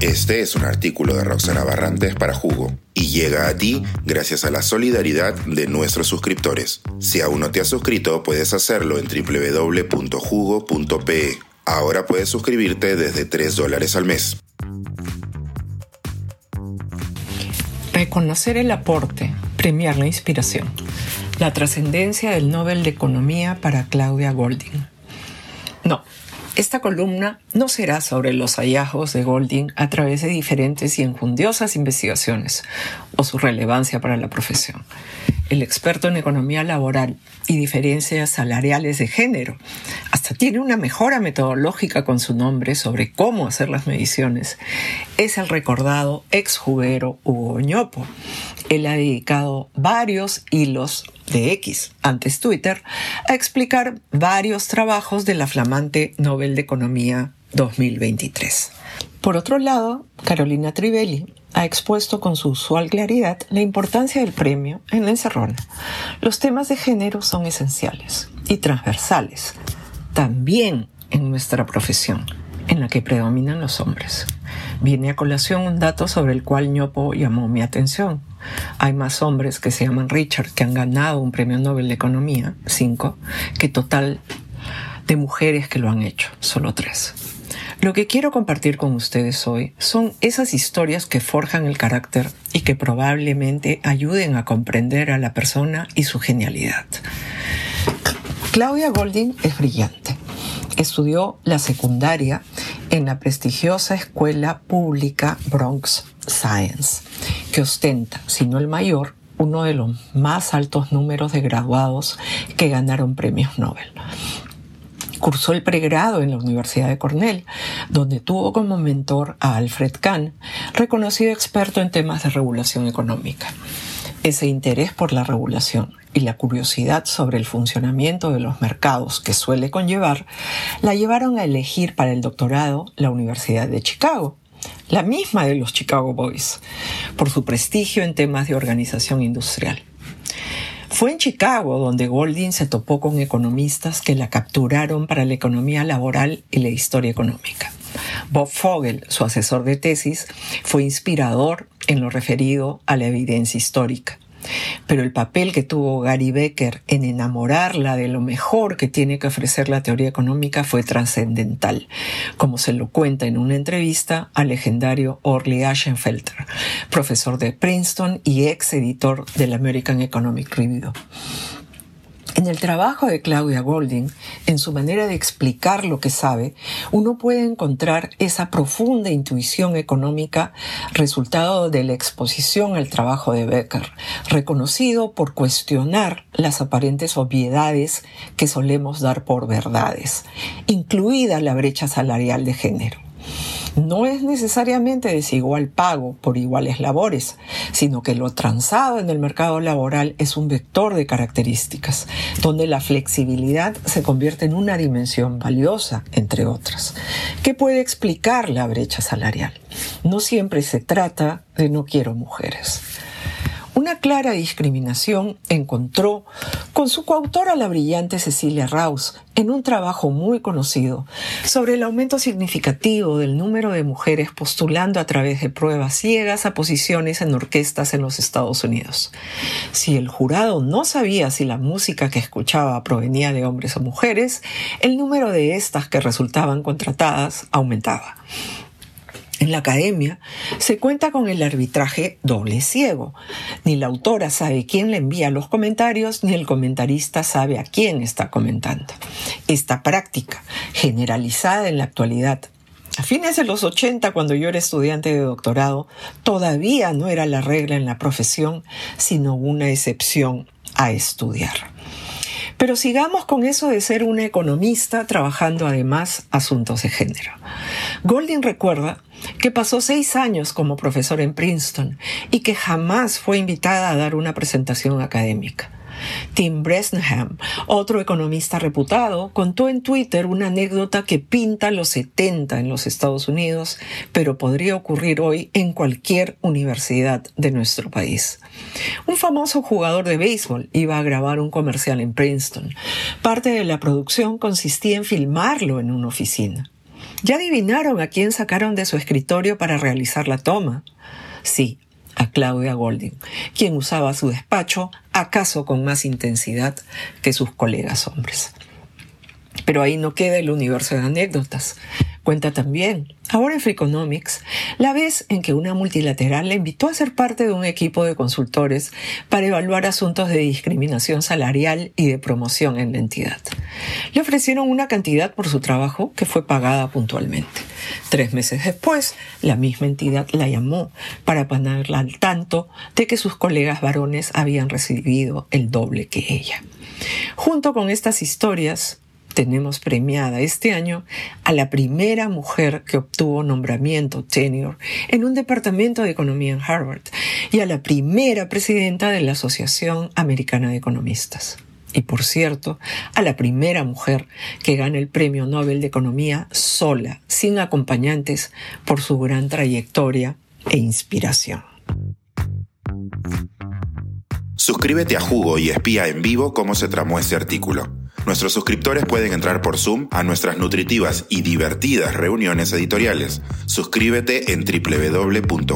Este es un artículo de Roxana Barrantes para Jugo y llega a ti gracias a la solidaridad de nuestros suscriptores. Si aún no te has suscrito, puedes hacerlo en www.jugo.pe. Ahora puedes suscribirte desde 3 dólares al mes. Reconocer el aporte, premiar la inspiración. La trascendencia del Nobel de Economía para Claudia Golding. No, esta columna no será sobre los hallazgos de Golding a través de diferentes y enjundiosas investigaciones o su relevancia para la profesión. El experto en economía laboral y diferencias salariales de género hasta tiene una mejora metodológica con su nombre sobre cómo hacer las mediciones. Es el recordado exjuguero Hugo Ñopo. Él ha dedicado varios hilos de X, antes Twitter, a explicar varios trabajos de la flamante Nobel de Economía 2023. Por otro lado, Carolina Trivelli ha expuesto con su usual claridad la importancia del premio en la encerrona. Los temas de género son esenciales y transversales, también en nuestra profesión, en la que predominan los hombres. Viene a colación un dato sobre el cual Ñopo llamó mi atención. Hay más hombres que se llaman Richard que han ganado un premio Nobel de Economía, cinco, que total de mujeres que lo han hecho, solo tres. Lo que quiero compartir con ustedes hoy son esas historias que forjan el carácter y que probablemente ayuden a comprender a la persona y su genialidad. Claudia Golding es brillante. Estudió la secundaria en la prestigiosa escuela pública Bronx Science, que ostenta, si no el mayor, uno de los más altos números de graduados que ganaron premios Nobel. Cursó el pregrado en la Universidad de Cornell, donde tuvo como mentor a Alfred Kahn, reconocido experto en temas de regulación económica. Ese interés por la regulación y la curiosidad sobre el funcionamiento de los mercados que suele conllevar la llevaron a elegir para el doctorado la Universidad de Chicago, la misma de los Chicago Boys, por su prestigio en temas de organización industrial. Fue en Chicago donde Golding se topó con economistas que la capturaron para la economía laboral y la historia económica. Bob Fogel, su asesor de tesis, fue inspirador en lo referido a la evidencia histórica. Pero el papel que tuvo Gary Becker en enamorarla de lo mejor que tiene que ofrecer la teoría económica fue trascendental, como se lo cuenta en una entrevista al legendario Orly Ashenfelter, profesor de Princeton y ex editor del American Economic Review. En el trabajo de Claudia Golding, en su manera de explicar lo que sabe, uno puede encontrar esa profunda intuición económica resultado de la exposición al trabajo de Becker, reconocido por cuestionar las aparentes obviedades que solemos dar por verdades, incluida la brecha salarial de género no es necesariamente desigual pago por iguales labores, sino que lo transado en el mercado laboral es un vector de características, donde la flexibilidad se convierte en una dimensión valiosa, entre otras, que puede explicar la brecha salarial. No siempre se trata de no quiero mujeres. Una clara discriminación encontró con su coautora la brillante Cecilia Raus en un trabajo muy conocido sobre el aumento significativo del número de mujeres postulando a través de pruebas ciegas a posiciones en orquestas en los Estados Unidos. Si el jurado no sabía si la música que escuchaba provenía de hombres o mujeres, el número de estas que resultaban contratadas aumentaba. En la academia se cuenta con el arbitraje doble ciego. Ni la autora sabe quién le envía los comentarios, ni el comentarista sabe a quién está comentando. Esta práctica, generalizada en la actualidad, a fines de los 80, cuando yo era estudiante de doctorado, todavía no era la regla en la profesión, sino una excepción a estudiar. Pero sigamos con eso de ser una economista trabajando además asuntos de género. Golding recuerda que pasó seis años como profesor en Princeton y que jamás fue invitada a dar una presentación académica. Tim Bresnham, otro economista reputado, contó en Twitter una anécdota que pinta los 70 en los Estados Unidos, pero podría ocurrir hoy en cualquier universidad de nuestro país. Un famoso jugador de béisbol iba a grabar un comercial en Princeton. Parte de la producción consistía en filmarlo en una oficina. ¿Ya adivinaron a quién sacaron de su escritorio para realizar la toma? Sí, a Claudia Golding, quien usaba su despacho acaso con más intensidad que sus colegas hombres. Pero ahí no queda el universo de anécdotas. Cuenta también, ahora en Freakonomics, la vez en que una multilateral le invitó a ser parte de un equipo de consultores para evaluar asuntos de discriminación salarial y de promoción en la entidad. Le ofrecieron una cantidad por su trabajo que fue pagada puntualmente. Tres meses después, la misma entidad la llamó para ponerla al tanto de que sus colegas varones habían recibido el doble que ella. Junto con estas historias, tenemos premiada este año a la primera mujer que obtuvo nombramiento tenure en un departamento de economía en Harvard y a la primera presidenta de la Asociación Americana de Economistas. Y por cierto, a la primera mujer que gana el Premio Nobel de Economía sola, sin acompañantes, por su gran trayectoria e inspiración. Suscríbete a Jugo y espía en vivo cómo se tramó este artículo. Nuestros suscriptores pueden entrar por Zoom a nuestras nutritivas y divertidas reuniones editoriales. Suscríbete en www.jugo.pe.